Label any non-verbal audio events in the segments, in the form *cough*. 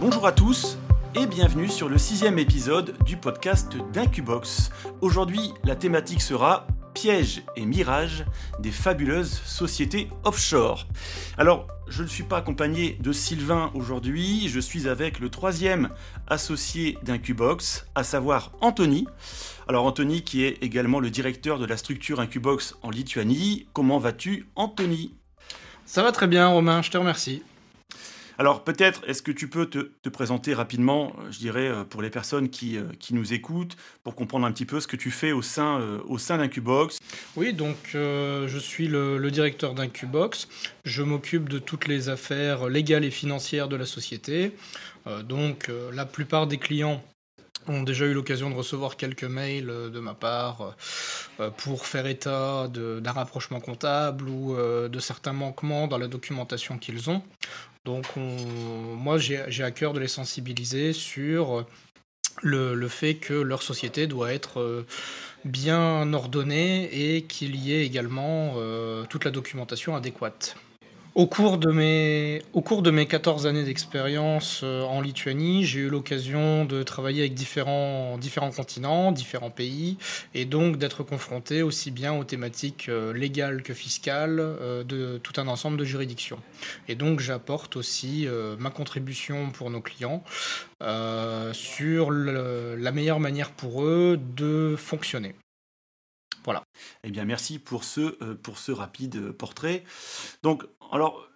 Bonjour à tous et bienvenue sur le sixième épisode du podcast d'Incubox. Aujourd'hui, la thématique sera pièges et mirages des fabuleuses sociétés offshore. Alors, je ne suis pas accompagné de Sylvain aujourd'hui, je suis avec le troisième associé d'Incubox, à savoir Anthony. Alors Anthony qui est également le directeur de la structure Incubox en Lituanie. Comment vas-tu Anthony? Ça va très bien Romain, je te remercie. Alors peut-être, est-ce que tu peux te, présenter rapidement, euh, je dirais, euh, pour les personnes qui, euh, qui, nous écoutent, pour comprendre un petit peu ce que tu fais au sein, au sein d'Incubox? Oui, donc je suis le, directeur d'Incubox. Je m'occupe de toutes les affaires légales et financières de la société. donc la plupart des clients ont déjà eu l'occasion de recevoir quelques mails de ma part pour faire état d'un rapprochement comptable ou de certains manquements dans la documentation qu'ils ont. Donc moi j'ai à cœur de les sensibiliser sur le, fait que leur société doit être euh, bien ordonnée et qu'il y ait également euh, toute la documentation adéquate. Au cours de mes, au cours de mes 14 années d'expérience euh, en Lituanie, j'ai eu l'occasion de travailler avec différents, différents continents, différents pays, et donc d'être confronté aussi bien aux thématiques euh, légales que fiscales euh, de tout un ensemble de juridictions. Et donc j'apporte aussi ma contribution pour nos clients sur la meilleure manière pour eux de fonctionner. Voilà. Eh bien, merci pour ce, pour ce rapide portrait. Donc, alors,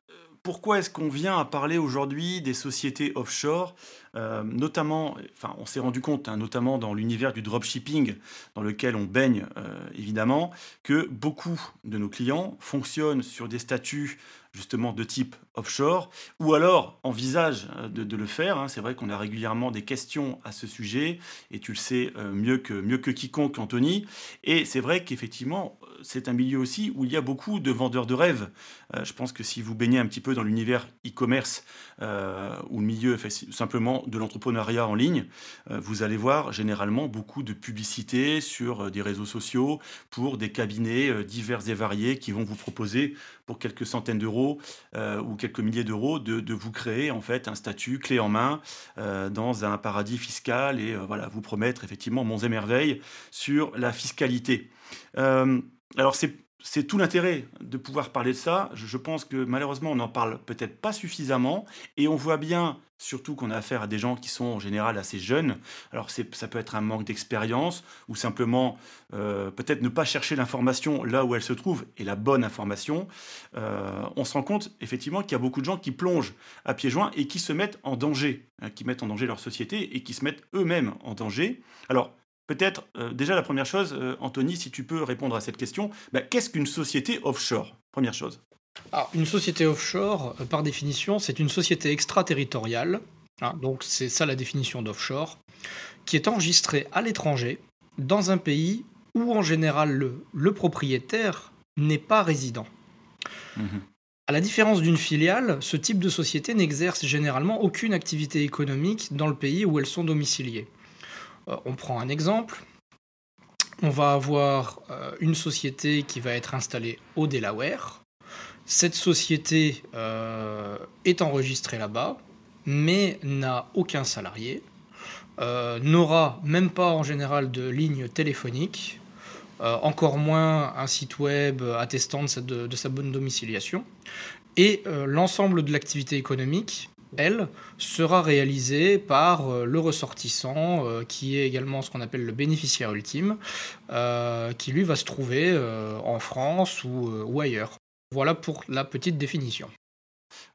pourquoi est-ce qu'on vient à parler aujourd'hui des sociétés offshore euh, Notamment, enfin, on s'est rendu compte, hein, notamment dans l'univers du dropshipping, dans lequel on baigne euh, évidemment, que beaucoup de nos clients fonctionnent sur des statuts justement de type offshore, ou alors envisagent euh, de, le faire. Hein. C'est vrai qu'on a régulièrement des questions à ce sujet, et tu le sais mieux, que, mieux que quiconque, Anthony. Et c'est vrai qu'effectivement, c'est un milieu aussi où il y a beaucoup de vendeurs de rêves. Euh, je pense que si vous baignez un petit peu dans l'univers e-commerce euh, ou le milieu simplement de l'entrepreneuriat en ligne, euh, vous allez voir généralement beaucoup de publicité sur des réseaux sociaux pour des cabinets divers et variés qui vont vous proposer pour quelques centaines d'euros ou quelques milliers d'euros de, vous créer en fait un statut clé en main dans un paradis fiscal et voilà vous promettre effectivement monts et merveilles sur la fiscalité. Alors c'est tout l'intérêt de pouvoir parler de ça. Je, pense que malheureusement, on n'en parle peut-être pas suffisamment. Et on voit bien, surtout qu'on a affaire à des gens qui sont en général assez jeunes. Alors ça peut être un manque d'expérience ou simplement euh, peut-être ne pas chercher l'information là où elle se trouve et la bonne information. Euh, on se rend compte effectivement qu'il y a beaucoup de gens qui plongent à pieds joints et qui se mettent en danger, hein, qui mettent en danger leur société et qui se mettent eux-mêmes en danger. Alors Peut-être, euh, déjà la première chose, euh, Anthony, si tu peux répondre à cette question, bah, qu'est-ce qu'une société offshore? Première chose. Alors, une société offshore, euh, par définition, c'est une société extraterritoriale, hein, donc c'est ça la définition d'offshore, qui est enregistrée à l'étranger, dans un pays où en général le, propriétaire n'est pas résident. Mhm. À la différence d'une filiale, ce type de société n'exerce généralement aucune activité économique dans le pays où elles sont domiciliées. Euh, on prend un exemple. On va avoir euh, une société qui va être installée au Delaware. Cette société euh, est enregistrée là-bas, mais n'a aucun salarié, n'aura même pas en général de ligne téléphonique, encore moins un site web attestant de sa bonne domiciliation. Et l'ensemble de l'activité économique elle, sera réalisée par euh, le ressortissant, euh, qui est également ce qu'on appelle le bénéficiaire ultime, euh, qui lui va se trouver en France ou, ailleurs. Voilà pour la petite définition.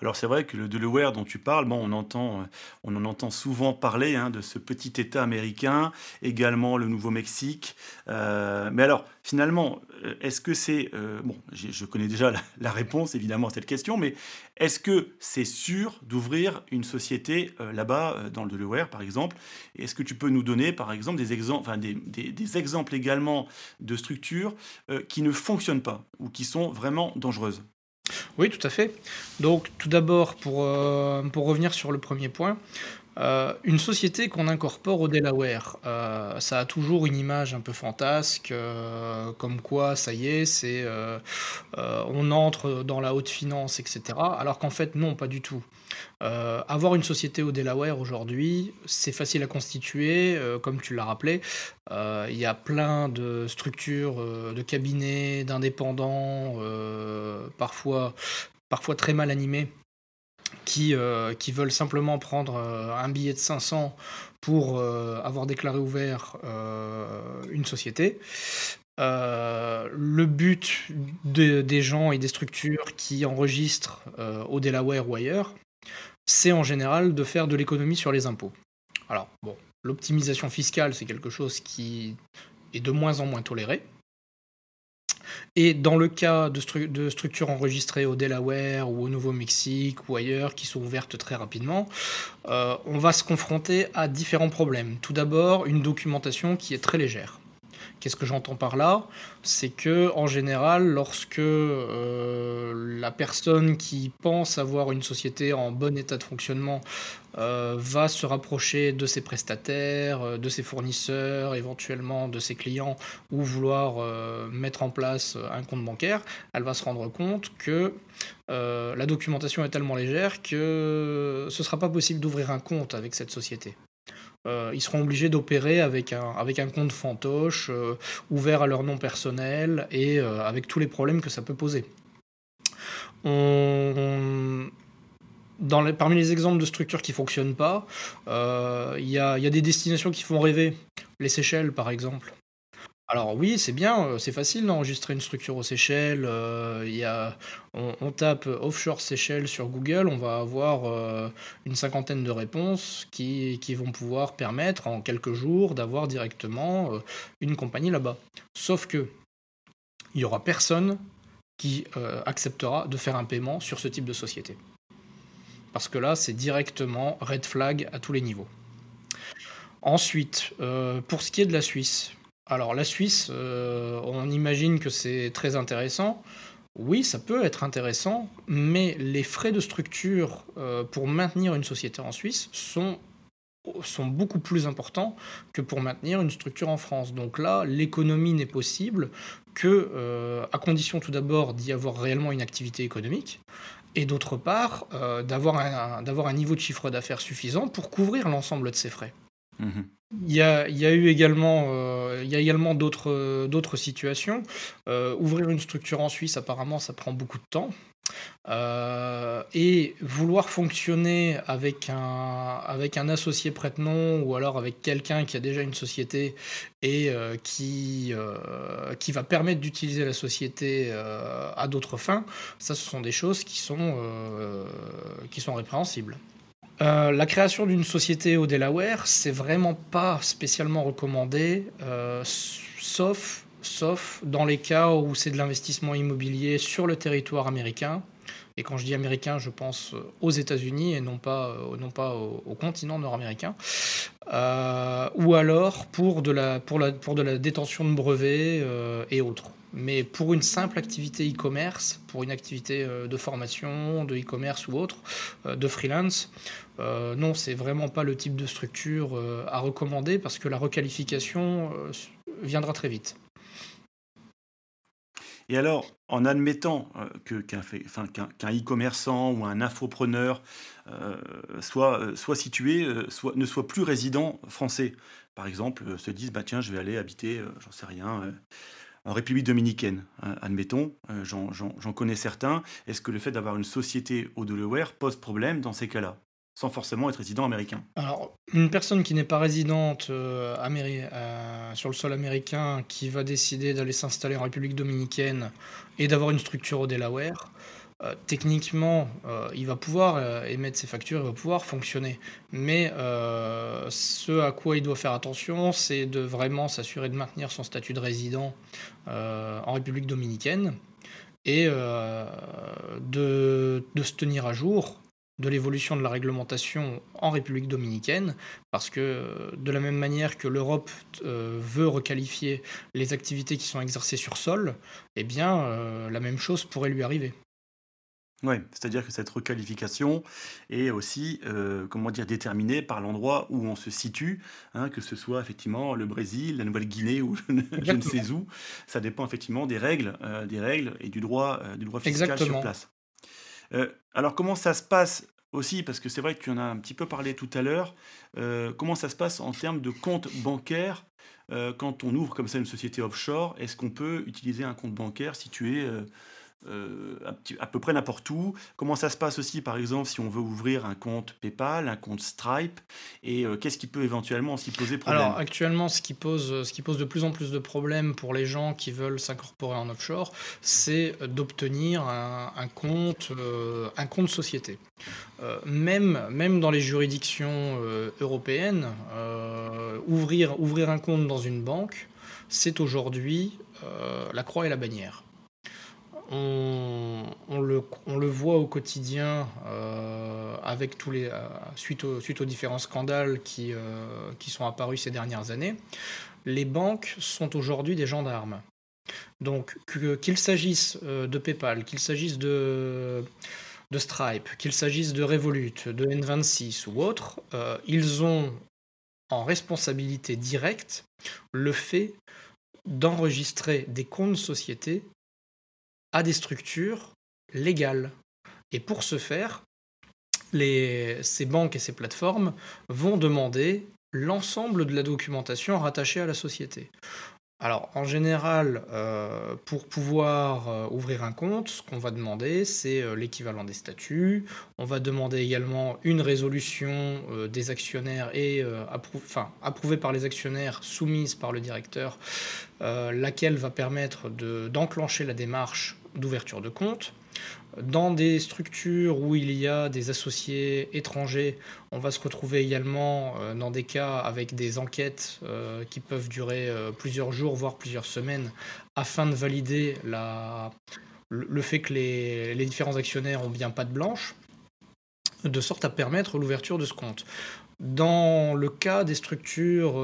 Alors c'est vrai que le Delaware dont tu parles, bon, on, entend, on en entend souvent parler hein, de ce petit État américain, également le Nouveau-Mexique. mais alors finalement, est-ce que c'est... bon, je connais déjà la, réponse évidemment à cette question, mais est-ce que c'est sûr d'ouvrir une société euh, là-bas, euh, dans le Delaware par exemple? Est-ce que tu peux nous donner par exemple des, exemples, également de structures euh, qui ne fonctionnent pas ou qui sont vraiment dangereuses? Oui, tout à fait. Donc, tout d'abord, pour, pour revenir sur le premier point, Euh, une société qu'on incorpore au Delaware, euh, ça a toujours une image un peu fantasque, euh, comme quoi, ça y est, c'est, on entre dans la haute finance, etc. Alors qu'en fait, non, pas du tout. avoir une société au Delaware aujourd'hui, c'est facile à constituer, comme tu l'as rappelé. Il y a plein de structures, de cabinets, d'indépendants, parfois, parfois très mal animés qui, euh, qui veulent simplement prendre euh, un billet de 500 pour euh, avoir déclaré ouvert une société. le but des gens et des structures qui enregistrent au Delaware ou ailleurs, c'est en général de faire de l'économie sur les impôts. Alors, bon, l'optimisation fiscale, c'est quelque chose qui est de moins en moins toléré. Et dans le cas de, structures enregistrées au Delaware ou au Nouveau-Mexique ou ailleurs qui sont ouvertes très rapidement, euh, on va se confronter à différents problèmes. Tout d'abord, une documentation qui est très légère. Qu'est-ce que j'entends par là? C'est que en général, lorsque euh, la personne qui pense avoir une société en bon état de fonctionnement euh, va se rapprocher de ses prestataires, euh, de ses fournisseurs, éventuellement de ses clients, ou vouloir mettre en place un compte bancaire, elle va se rendre compte que la documentation est tellement légère que ce ne sera pas possible d'ouvrir un compte avec cette société. Euh, ils seront obligés d'opérer avec un, compte fantoche, euh, ouvert à leur nom personnel et euh, avec tous les problèmes que ça peut poser. Parmi les exemples de structures qui ne fonctionnent pas, il y, a des destinations qui font rêver. Les Seychelles, par exemple. Alors oui, c'est bien, euh, c'est facile d'enregistrer une structure aux Seychelles. Euh, y a, on, tape offshore Seychelles sur Google, on va avoir euh, une cinquantaine de réponses qui, vont pouvoir permettre en quelques jours d'avoir directement une compagnie là-bas. Sauf que il n'y aura personne qui acceptera de faire un paiement sur ce type de société. Parce que là, c'est directement red flag à tous les niveaux. Ensuite, pour ce qui est de la Suisse, alors la Suisse, euh, on imagine que c'est très intéressant. Oui, ça peut être intéressant, mais les frais de structure euh, pour maintenir une société en Suisse sont, beaucoup plus importants que pour maintenir une structure en France. Donc là, l'économie n'est possible que euh, à condition tout d'abord d'y avoir réellement une activité économique, et d'autre part d'avoir un niveau de chiffre d'affaires suffisant pour couvrir l'ensemble de ces frais. Mmh il y a, eu également, euh, également d'autres, situations. Euh, ouvrir une structure en Suisse, apparemment, ça prend beaucoup de temps. Euh, et vouloir fonctionner avec un, associé prête-nom ou alors avec quelqu'un qui a déjà une société et qui, va permettre d'utiliser la société à d'autres fins, ça, ce sont des choses qui sont répréhensibles. Euh, la création d'une société au Delaware, c'est vraiment pas spécialement recommandé, euh, sauf, dans les cas où c'est de l'investissement immobilier sur le territoire américain. Et quand je dis américain, je pense aux États-Unis et non pas, au, continent nord-américain. Euh, ou alors pour de la détention de brevets et autres. Mais pour une simple activité e-commerce, pour une activité de formation, de e-commerce ou autre, de freelance, euh, non, c'est vraiment pas le type de structure euh, à recommander parce que la requalification euh, viendra très vite. Et alors, en admettant qu'un e-commerçant ou un infopreneur soit, soit situé, soit, ne soit plus résident français, par exemple, se disent bah tiens, je vais aller habiter, j'en sais rien, en République dominicaine, hein, admettons, j'en connais certains. Est-ce que le fait d'avoir une société au Delaware pose problème dans ces cas-là sans forcément être résident américain? Alors, une personne qui n'est pas résidente euh, euh, sur le sol américain, qui va décider d'aller s'installer en République dominicaine et d'avoir une structure au Delaware, euh, techniquement, il va pouvoir émettre ses factures, il va pouvoir fonctionner. Mais ce à quoi il doit faire attention, c'est de vraiment s'assurer de maintenir son statut de résident en République dominicaine et de, se tenir à jour de l'évolution de la réglementation en République dominicaine, parce que de la même manière que l'Europe euh, veut requalifier les activités qui sont exercées sur sol, eh bien, euh, la même chose pourrait lui arriver. Oui, c'est-à-dire que cette requalification est aussi, euh, comment dire, déterminée par l'endroit où on se situe, hein, que ce soit effectivement le Brésil, la Nouvelle-Guinée ou je ne sais où. Ça dépend effectivement des règles, euh, des règles et du droit, euh, du droit fiscal sur place. alors comment ça se passe aussi, parce que c'est vrai que tu en as un petit peu parlé tout à l'heure, comment ça se passe en termes de compte bancaire quand on ouvre comme ça une société offshore Est-ce qu'on peut utiliser un compte bancaire situé euh, à peu près n'importe où. Comment ça se passe aussi, par exemple, si on veut ouvrir un compte PayPal, un compte Stripe, et euh, qu'est-ce qui peut éventuellement s'y poser problème? Alors actuellement, ce qui, pose, ce qui pose de plus en plus de problèmes pour les gens qui veulent s'incorporer en offshore, c'est d'obtenir un, compte, euh, société. même, même dans les juridictions européennes, ouvrir un compte dans une banque, c'est aujourd'hui la croix et la bannière on, le, voit au quotidien euh, avec tous les, euh, suite, aux différents scandales qui, euh, qui sont apparus ces dernières années. Les banques sont aujourd'hui des gendarmes. Donc qu'il s'agisse de PayPal, qu'il s'agisse de, de Stripe, qu'il s'agisse de Revolut, de N26 ou autres, ils ont en responsabilité directe le fait d'enregistrer des comptes sociétés à des structures légales. Et pour ce faire, ces banques et ces plateformes vont demander l'ensemble de la documentation rattachée à la société. Alors, en général, euh, pour pouvoir euh, ouvrir un compte, ce qu'on va demander, c'est euh, l'équivalent des statuts. On va demander également une résolution des actionnaires et approuvée par les actionnaires, soumise par le directeur, laquelle va permettre d'enclencher la démarche d'ouverture de compte. Dans des structures où il y a des associés étrangers, on va se retrouver également euh, dans des cas avec des enquêtes euh, qui peuvent durer euh, plusieurs jours, voire plusieurs semaines, afin de valider le fait que les, les différents actionnaires ont bien pas de blanche, de sorte à permettre l'ouverture de ce compte. Dans le cas des structures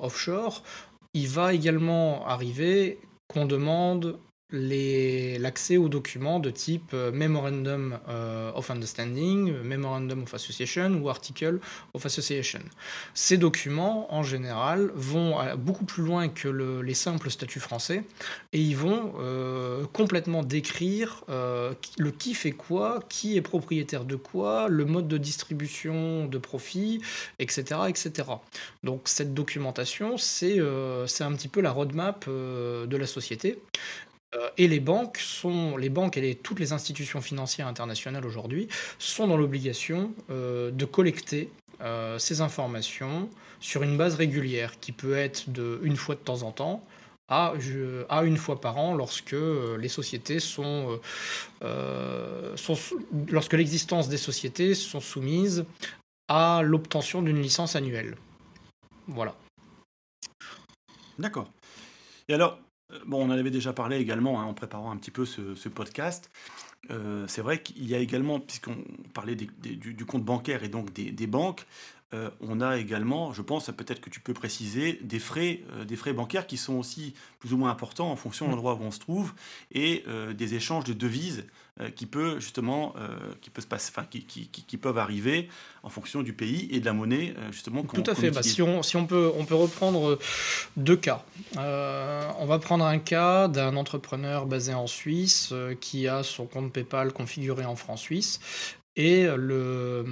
offshore, il va également arriver qu'on demande l'accès aux documents de type euh, Memorandum euh, of Understanding, Memorandum of Association ou Article of Association. Ces documents, en général, vont beaucoup plus loin que les simples statuts français et ils vont euh, complètement décrire le qui fait quoi, qui est propriétaire de quoi, le mode de distribution de profit, etc. etc. Donc cette documentation, c'est un petit peu la roadmap de la société. Euh, et les banques sont, les banques et toutes les institutions financières internationales aujourd'hui sont dans l'obligation euh, de collecter euh, ces informations sur une base régulière, qui peut être de une fois de temps en temps à, une fois par an lorsque les sociétés sont, lorsque l'existence des sociétés sont soumises à l'obtention d'une licence annuelle. Voilà. D'accord. Et alors, bon, on en avait déjà parlé également hein, en préparant un petit peu ce, podcast. Euh, c'est vrai qu'il y a également, puisqu'on parlait du, compte bancaire et donc des, banques, euh, on a également, je pense, peut-être que tu peux préciser, des frais, des frais bancaires qui sont aussi plus ou moins importants en fonction de l'endroit où on se trouve et des échanges de devises euh, qui peut justement euh, qui peut se passer, enfin, qui, qui, qui, peuvent arriver en fonction du pays et de la monnaie euh, justement. Tout à fait. Bah, si on, si on peut on peut reprendre deux cas. on va prendre un cas d'un entrepreneur basé en Suisse qui a son compte PayPal configuré en francs suisse et le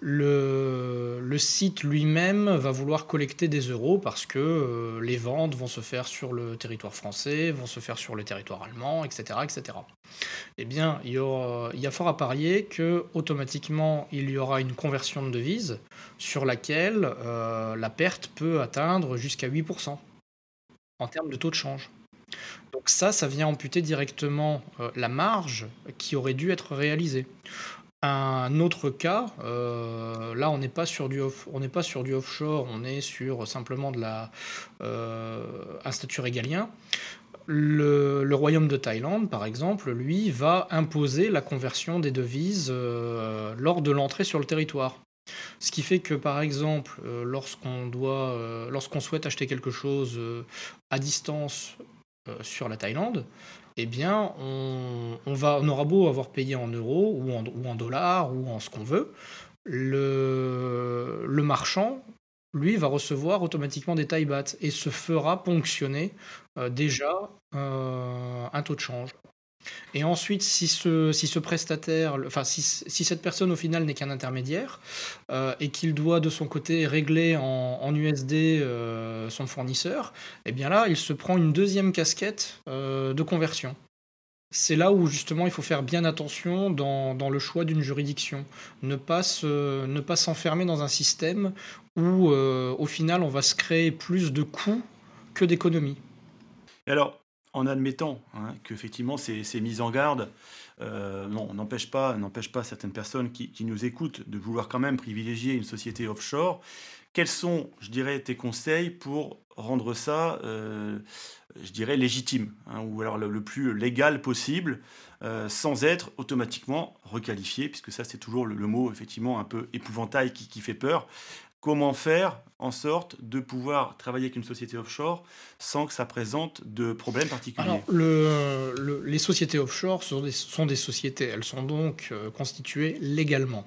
le, site lui-même va vouloir collecter des euros parce que euh, les ventes vont se faire sur le territoire français, vont se faire sur le territoire allemand, etc. etc. Eh bien, il y, a fort à parier que automatiquement il y aura une conversion de devise sur laquelle euh, la perte peut atteindre jusqu'à 8% en termes de taux de change. Donc ça, ça vient amputer directement euh, la marge qui aurait dû être réalisée. Un autre cas, euh, là on n'est pas sur du offshore, on est sur simplement de la euh, un statut régalien. Le, royaume de Thaïlande, par exemple, lui, va imposer la conversion des devises euh, lors de l'entrée sur le territoire. Ce qui fait que, par exemple, lorsqu'on doit, lorsqu'on souhaite acheter quelque chose à distance sur la Thaïlande, eh bien, on, aura beau avoir payé en euros ou en, dollars ou en ce qu'on veut, le, marchand, lui, va recevoir automatiquement des bats et se fera ponctionner euh, déjà euh, un taux de change. Et ensuite, si ce, si ce prestataire, enfin si, si cette personne au final n'est qu'un intermédiaire euh, et qu'il doit de son côté régler en, en USD son fournisseur, eh bien là, il se prend une deuxième casquette de conversion. C'est là où justement il faut faire bien attention dans, dans le choix d'une juridiction. Ne pas, ne pas s'enfermer dans un système où euh, au final on va se créer plus de coûts que d'économies. Alors, en admettant hein, qu'effectivement ces, mises en garde euh, non, n'empêche pas, certaines personnes qui, nous écoutent de vouloir quand même privilégier une société offshore. Quels sont, je dirais, tes conseils pour rendre ça, euh, je dirais, légitime, hein, ou alors le, plus légal possible, euh, sans être automatiquement requalifié, puisque ça c'est toujours le, mot effectivement un peu épouvantail qui fait peur. Comment faire en sorte de pouvoir travailler avec une société offshore sans que ça présente de problèmes particuliers Alors, le, les sociétés offshore sont des, sont des, sociétés, elles sont donc euh, constituées légalement.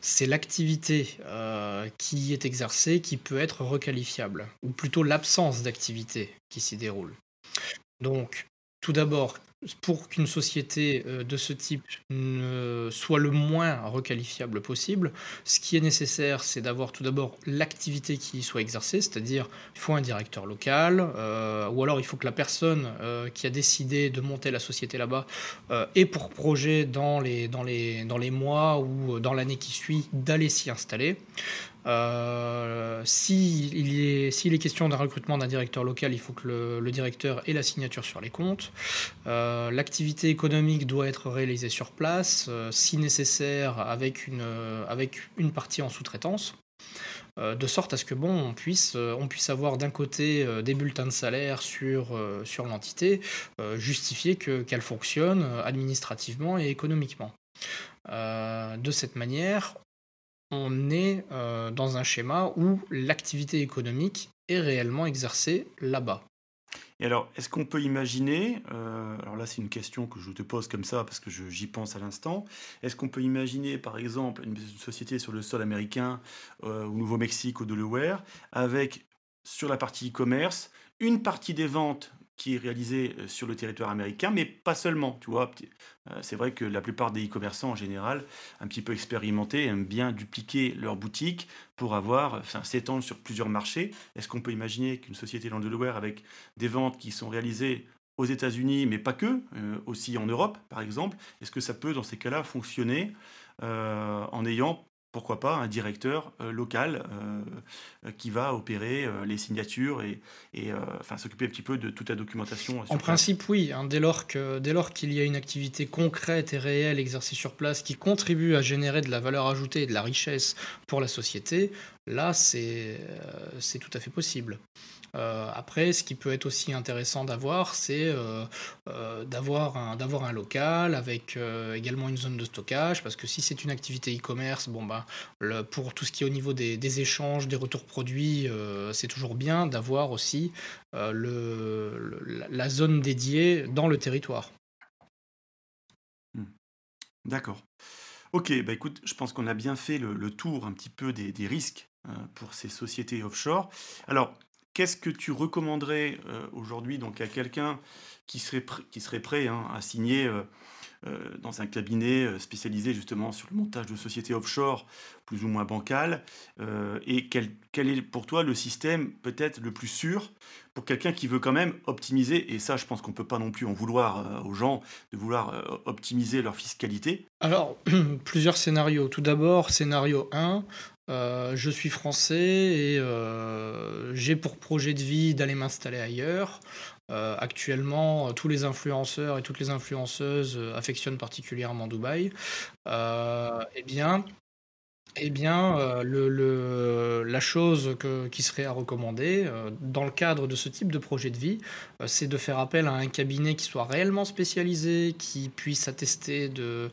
C'est l'activité euh, qui est exercée qui peut être requalifiable, ou plutôt l'absence d'activité qui s'y déroule. Donc, tout d'abord, pour qu'une société euh, de ce type soit le moins requalifiable possible, ce qui est nécessaire, c'est d'avoir tout d'abord l'activité qui soit exercée, c'est-à-dire il faut un directeur local, euh, ou alors il faut que la personne euh, qui a décidé de monter la société là-bas ait pour projet dans les, dans les, dans les mois ou dans l'année qui suit d'aller s'y installer. Euh, S'il est, question d'un recrutement d'un directeur local, il faut que le, directeur ait la signature sur les comptes. Euh, l'activité économique doit être réalisée sur place, euh, si nécessaire avec une, avec une partie en sous-traitance de sorte à ce que bon, on puisse, on puisse avoir d'un côté des bulletins de salaire sur, sur l'entité, justifier qu'elle fonctionne administrativement et économiquement. de cette manière, on est euh, dans un schéma où l'activité économique est réellement exercée là-bas. Et alors, est-ce qu'on peut imaginer, euh, alors là c'est une question que je te pose comme ça parce que j'y pense à l'instant, est-ce qu'on peut imaginer par exemple une société sur le sol américain euh, au Nouveau-Mexique, au Delaware, avec sur la partie e-commerce une partie des ventes qui est réalisé euh, sur le territoire américain, mais pas seulement. Tu vois, euh, c'est vrai que la plupart des e-commerçants en général, un petit peu expérimentés, aiment bien dupliquer leur boutique pour avoir, enfin, s'étendre sur plusieurs marchés. Est-ce qu'on peut imaginer qu'une société dans le Delaware avec des ventes qui sont réalisées aux États-Unis, mais pas que, euh, aussi en Europe, par exemple, est-ce que ça peut, dans ces cas-là, fonctionner en ayant pourquoi pas un directeur euh, local euh, euh, qui va opérer les signatures et, enfin, s'occuper un petit peu de toute la documentation. En principe, oui. Hein, dès lors qu'il y a une activité concrète et réelle exercée sur place qui contribue à générer de la valeur ajoutée et de la richesse pour la société, là, c'est tout à fait possible. Euh, après, ce qui peut être aussi intéressant d'avoir, c'est euh, euh, d'avoir un, un, local avec également une zone de stockage, parce que si c'est une activité e-commerce, bon bah, pour tout ce qui est au niveau des, échanges, des retours produits, c'est toujours bien d'avoir aussi le, la zone dédiée dans le territoire. Hmm. D'accord. Ok, bah écoute, je pense qu'on a bien fait le, tour un petit peu des, risques pour ces sociétés offshore. Alors, Qu'est-ce que tu recommanderais euh, aujourd'hui donc à quelqu'un qui serait, prêt hein, à signer euh, euh, dans un cabinet spécialisé justement sur le montage de sociétés offshore plus ou moins bancales Et quel, quel, est pour toi le système peut-être le plus sûr pour quelqu'un qui veut quand même optimiser Et ça, je pense qu'on ne peut pas non plus en vouloir aux gens de vouloir optimiser leur fiscalité? Alors, *clears throat* plusieurs scénarios. Tout d'abord, scénario 1, euh, je suis français et euh, j'ai pour projet de vie d'aller m'installer ailleurs. Euh, actuellement, tous les influenceurs et toutes les influenceuses affectionnent particulièrement Dubaï. eh bien, eh bien, euh, le, la chose qui serait à recommander euh, dans le cadre de ce type de projet de vie, euh, c'est de faire appel à un cabinet qui soit réellement spécialisé, qui puisse attester de,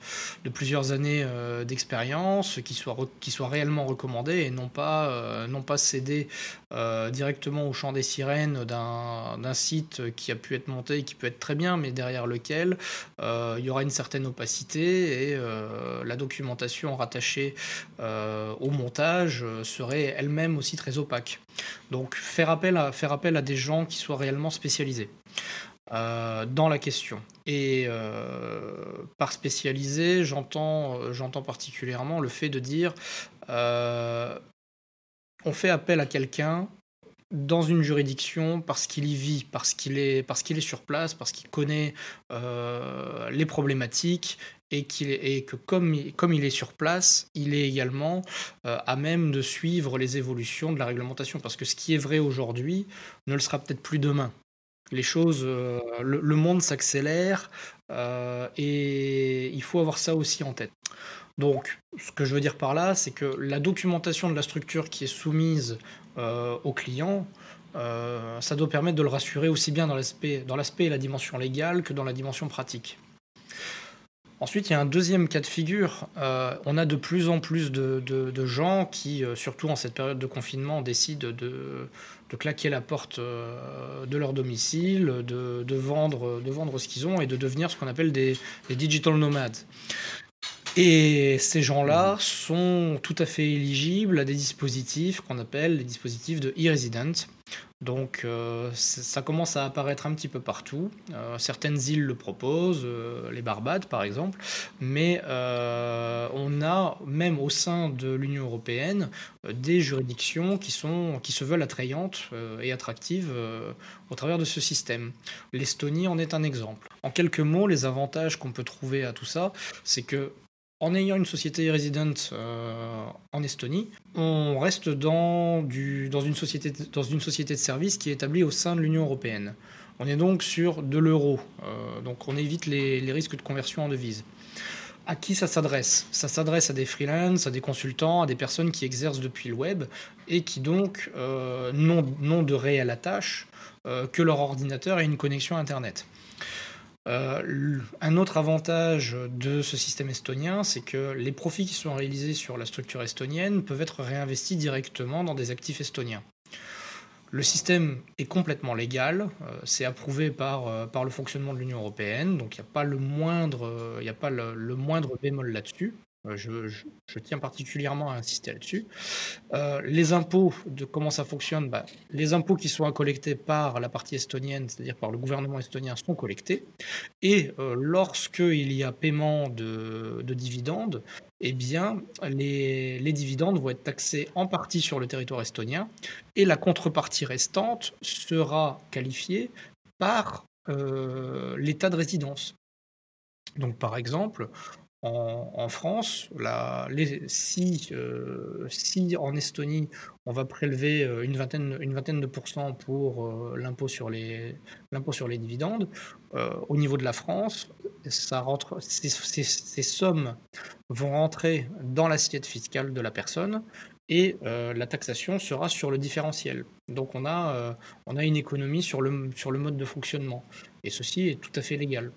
plusieurs années d'expérience, qui soit, qui soit réellement recommandé et non pas, non pas céder directement au chant des sirènes d'un site qui a pu être monté, qui peut être très bien, mais derrière lequel il y aura une certaine opacité et la documentation rattachée au montage serait elle-même aussi très opaque. Donc faire appel à, faire appel à des gens qui soient réellement spécialisés. Euh, dans la question. Et euh, par spécialisé, j'entends, euh, j'entends particulièrement le fait de dire on fait appel à quelqu'un dans une juridiction parce qu'il y vit, parce qu'il est, sur place, parce qu'il connaît les problématiques et, que comme, il est sur place, il est également à même de suivre les évolutions de la réglementation. Parce que ce qui est vrai aujourd'hui ne le sera peut-être plus demain. Les choses, euh, le, monde s'accélère euh, et il faut avoir ça aussi en tête. Donc, ce que je veux dire par là, c'est que la documentation de la structure qui est soumise euh, au client, ça doit permettre de le rassurer aussi bien dans l'aspect, et la dimension légale que dans la dimension pratique. Ensuite, il y a un deuxième cas de figure. on a de plus en plus de, gens qui, surtout en cette période de confinement, décident de, claquer la porte euh, de leur domicile, de, vendre, de vendre ce qu'ils ont et de devenir ce qu'on appelle des, digital nomades. Et ces gens-là sont tout à fait éligibles à des dispositifs qu'on appelle les dispositifs de e-resident, donc euh, ça commence à apparaître un petit peu partout. Euh, certaines îles le proposent, euh, les Barbades par exemple, mais on a même au sein de l'Union européenne des juridictions qui, sont, qui se veulent attrayantes et attractives au travers de ce système. L'Estonie en est un exemple. En quelques mots, les avantages qu'on peut trouver à tout ça, c'est que en ayant une société résidente euh, en Estonie, on reste dans, une société, de service qui est établie au sein de l'Union européenne. On est donc sur de l'euro, euh, donc on évite les, risques de conversion en devise. À qui ça s'adresse? Ça s'adresse à des freelances, à des consultants, à des personnes qui exercent depuis le web et qui donc euh, n'ont de réelle attache que leur ordinateur et une connexion Internet. Euh, un autre avantage de ce système estonien, c'est que les profits qui sont réalisés sur la structure estonienne peuvent être réinvestis directement dans des actifs estoniens. Le système est complètement légal, euh, c'est approuvé par, euh, par le fonctionnement de l'Union européenne, donc il n'y a pas le moindre bémol là-dessus. Euh, je, tiens particulièrement à insister là-dessus. Euh, les impôts, comment ça fonctionne bah, Les impôts qui sont collectés par la partie estonienne, c'est-à-dire par le gouvernement estonien, sont collectés. Et euh, lorsqu'il y a paiement de, dividendes, eh bien, les, dividendes vont être taxés en partie sur le territoire estonien et la contrepartie restante sera qualifiée par l'état de résidence. Donc, par exemple, en, France, si, euh, si en Estonie, on va prélever euh, une vingtaine, une vingtaine de pourcents pour euh, l'impôt sur, les, dividendes, au niveau de la France, ces, sommes vont rentrer dans l'assiette fiscale de la personne et la taxation sera sur le différentiel. Donc on a, on a une économie sur le, sur le mode de fonctionnement. Et ceci est tout à fait légal.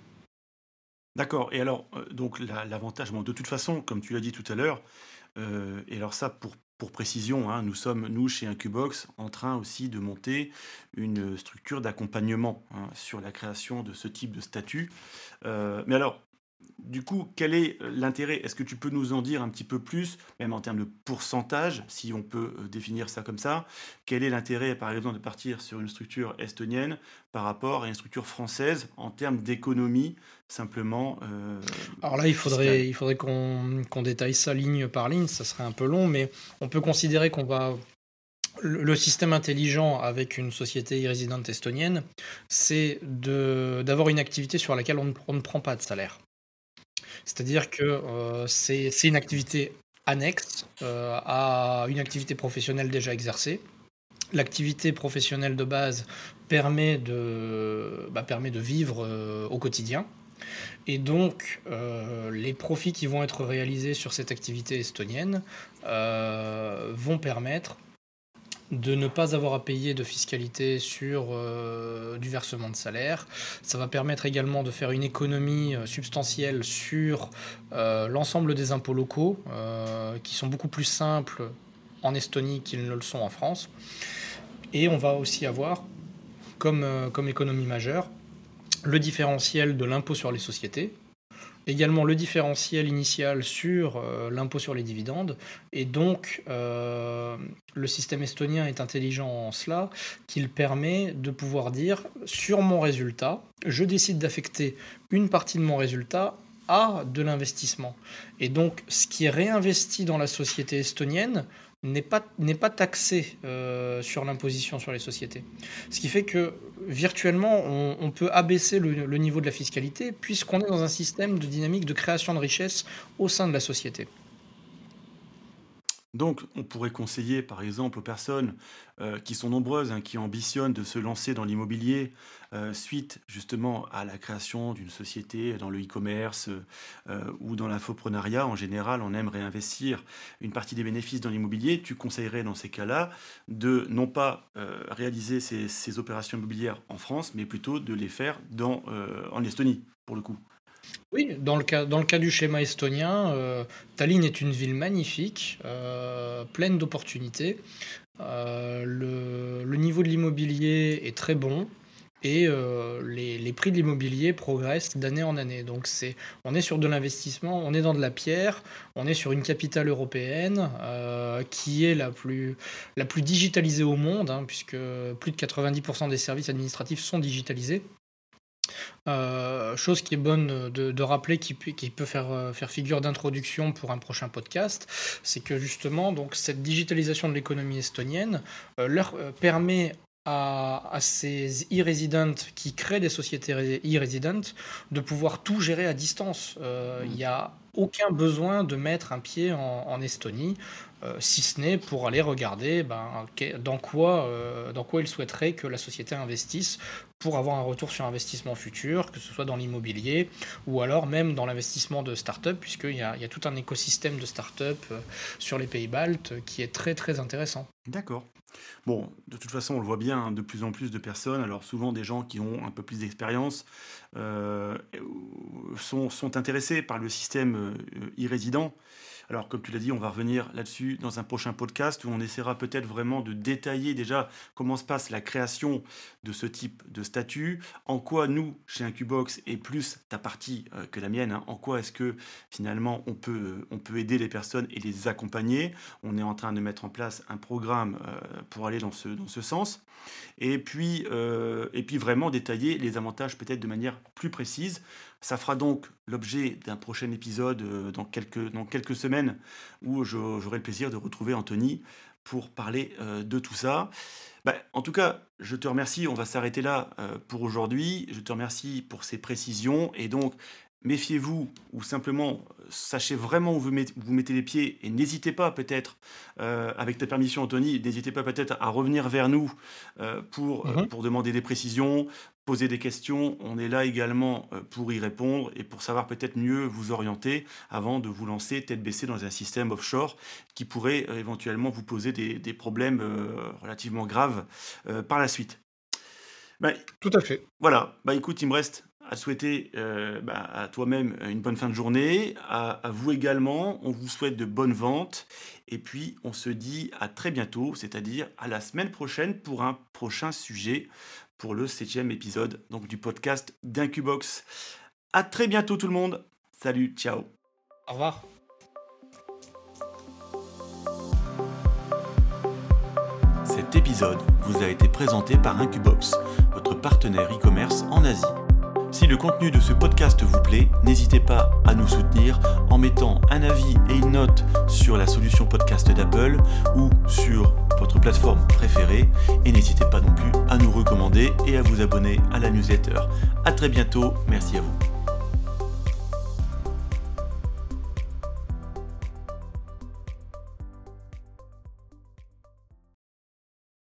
D'accord. Et alors, euh, donc l'avantage, bon, de toute façon, comme tu l'as dit tout à l'heure, euh, et alors ça, pour, pour précision, hein, nous sommes, nous, chez Incubox, en train aussi de monter une structure d'accompagnement hein, sur la création de ce type de statut. Euh, mais alors, du coup, quel est euh, l'intérêt? Est-ce que tu peux nous en dire un petit peu plus, même en termes de pourcentage, si on peut euh, définir ça comme ça? Quel est l'intérêt, par exemple, de partir sur une structure estonienne par rapport à une structure française en termes d'économie, simplement euh, Alors là, il faudrait, qu'on détaille ça ligne par ligne, ça serait un peu long, mais on peut considérer qu'on va le système intelligent avec une société résidente estonienne, c'est d'avoir une activité sur laquelle on ne prend pas de salaire. C'est-à-dire que euh, c'est une activité annexe euh, à une activité professionnelle déjà exercée. L'activité professionnelle de base permet de, bah, vivre euh, au quotidien. Et donc, les profits qui vont être réalisés sur cette activité estonienne vont permettre de ne pas avoir à payer de fiscalité sur euh, du versement de salaire. Ça va permettre également de faire une économie euh, substantielle sur euh, l'ensemble des impôts locaux, qui sont beaucoup plus simples en Estonie qu'ils ne le sont en France. Et on va aussi avoir, comme, comme économie majeure, le différentiel de l'impôt sur les sociétés, également le différentiel initial sur euh, l'impôt sur les dividendes. Et donc, euh, le système estonien est intelligent en cela qu'il permet de pouvoir dire, sur mon résultat, je décide d'affecter une partie de mon résultat à de l'investissement. Et donc, ce qui est réinvesti dans la société estonienne n'est pas, n'est taxé euh, sur l'imposition sur les sociétés. Ce qui fait que virtuellement, on, peut abaisser le, niveau de la fiscalité puisqu'on est dans un système de dynamique de création de richesse au sein de la société. Donc, on pourrait conseiller, par exemple, aux personnes euh, qui sont nombreuses, hein, qui ambitionnent de se lancer dans l'immobilier euh, suite justement à la création d'une société dans le e-commerce euh, ou dans l'infoprenariat. En général, on aime réinvestir une partie des bénéfices dans l'immobilier. Tu conseillerais dans ces cas-là de non pas réaliser ces, opérations immobilières en France, mais plutôt de les faire en Estonie, pour le coup. Oui, dans le cas, dans le cas du schéma estonien, euh, Tallinn est une ville magnifique, euh, pleine d'opportunités. Euh, le, niveau de l'immobilier est très bon et les, prix de l'immobilier progressent d'année en année. Donc c'est, on est sur de l'investissement, on est dans de la pierre, on est sur une capitale européenne qui est la plus, la plus digitalisée au monde, hein, puisque plus de 90% des services administratifs sont digitalisés. Euh, chose qui est bonne de, rappeler, qui, qui, peut faire, euh, faire figure d'introduction pour un prochain podcast, c'est que justement, donc, cette digitalisation de l'économie estonienne euh, leur permet à, ces e-residents qui créent des sociétés e-residents de pouvoir tout gérer à distance. Il n'y a aucun besoin de mettre un pied en Estonie. Euh, si ce n'est pour aller regarder ben, dans, quoi, euh, dans il souhaiterait que la société investisse pour avoir un retour sur investissement futur, que ce soit dans l'immobilier ou alors même dans l'investissement de start-up, puisqu'il y y a tout un écosystème de start-up euh, sur les pays baltes qui est très très intéressant. D'accord. Bon, de toute façon, on le voit bien, hein, de plus en plus de personnes, alors souvent des gens qui ont un peu plus d'expérience, sont, sont intéressés par le système e-résident. Alors, comme tu l'as dit, on va revenir là-dessus dans un prochain podcast où on essaiera peut-être vraiment de détailler déjà comment se passe la création de ce type de statut, en quoi nous, chez Incubox, et plus ta partie euh, que la mienne, hein, en quoi est-ce que finalement on peut, euh, on peut aider les personnes et les accompagner? On est en train de mettre en place un programme euh, pour aller dans ce, dans ce sens. Et puis, et puis vraiment détailler les avantages peut-être de manière plus précise. Ça fera donc l'objet d'un prochain épisode euh, dans quelques, dans quelques semaines où j'aurai le plaisir de retrouver Anthony pour parler euh, de tout ça. Bah, en tout cas, je te remercie. On va s'arrêter là euh, pour aujourd'hui. Je te remercie pour ces précisions. Et donc, méfiez-vous ou simplement sachez vraiment où vous mettez, les pieds et n'hésitez pas peut-être, avec ta permission Anthony, n'hésitez pas peut-être à revenir vers nous pour, mhm. pour demander des précisions, poser des questions. On est là également euh, pour y répondre et pour savoir peut-être mieux vous orienter avant de vous lancer tête baissée dans un système offshore qui pourrait euh, éventuellement vous poser des, problèmes euh, relativement graves par la suite. Bah, Tout à fait. Voilà, bah écoute, il me reste à souhaiter bah, à toi-même une bonne fin de journée, à, à, vous également. On vous souhaite de bonnes ventes. Et puis, on se dit à très bientôt, c'est-à-dire à la semaine prochaine pour un prochain sujet pour le septième épisode donc, du podcast d'Incubox. À très bientôt tout le monde. Salut, ciao. Au revoir. Cet épisode vous a été présenté par Incubox, votre partenaire e-commerce en Asie. Si le contenu de ce podcast vous plaît, n'hésitez pas à nous soutenir en mettant un avis et une note sur la solution podcast d'Apple ou sur votre plateforme préférée. Et n'hésitez pas non plus à nous recommander et à vous abonner à la newsletter. A très bientôt, merci à vous.